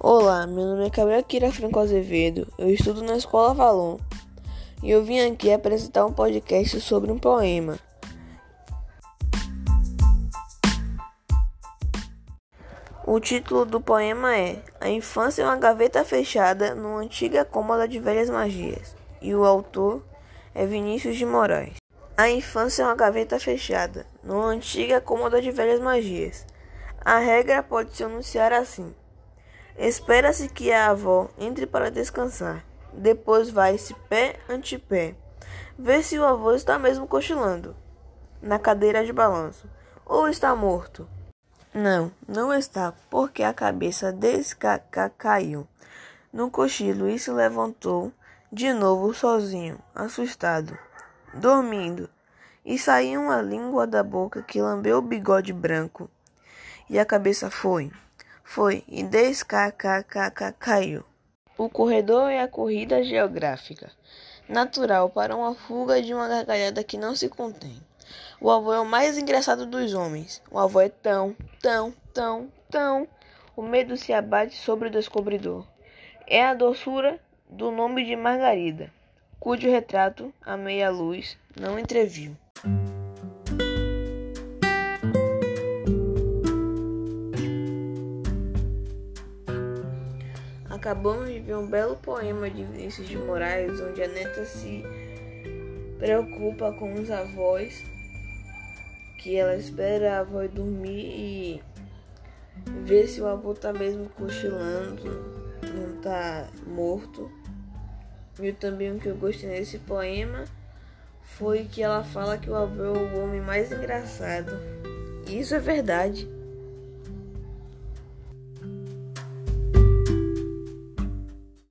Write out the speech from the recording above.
Olá, meu nome é Gabriel Kira Franco Azevedo, eu estudo na Escola Valon e eu vim aqui apresentar um podcast sobre um poema. O título do poema é A Infância é uma gaveta fechada numa antiga cômoda de velhas magias e o autor é Vinícius de Moraes. A infância é uma gaveta fechada numa antiga cômoda de velhas magias. A regra pode se anunciar assim. Espera-se que a avó entre para descansar. Depois vai-se pé ante pé. Vê se o avô está mesmo cochilando na cadeira de balanço ou está morto. Não, não está, porque a cabeça descaca caiu no cochilo e se levantou de novo sozinho, assustado, dormindo, e saiu uma língua da boca que lambeu o bigode branco, e a cabeça foi. Foi e deskkk caiu. O corredor é a corrida geográfica, natural para uma fuga de uma gargalhada que não se contém. O avô é o mais engraçado dos homens. O avô é tão, tão, tão, tão. O medo se abate sobre o descobridor. É a doçura do nome de Margarida, cujo retrato, a meia luz, não entreviu. Acabamos de ver um belo poema de Vinícius de Moraes, onde a neta se preocupa com os avós, que ela espera a avó dormir e ver se o avô tá mesmo cochilando, não tá morto. E também o que eu gostei nesse poema foi que ela fala que o avô é o homem mais engraçado. E isso é verdade.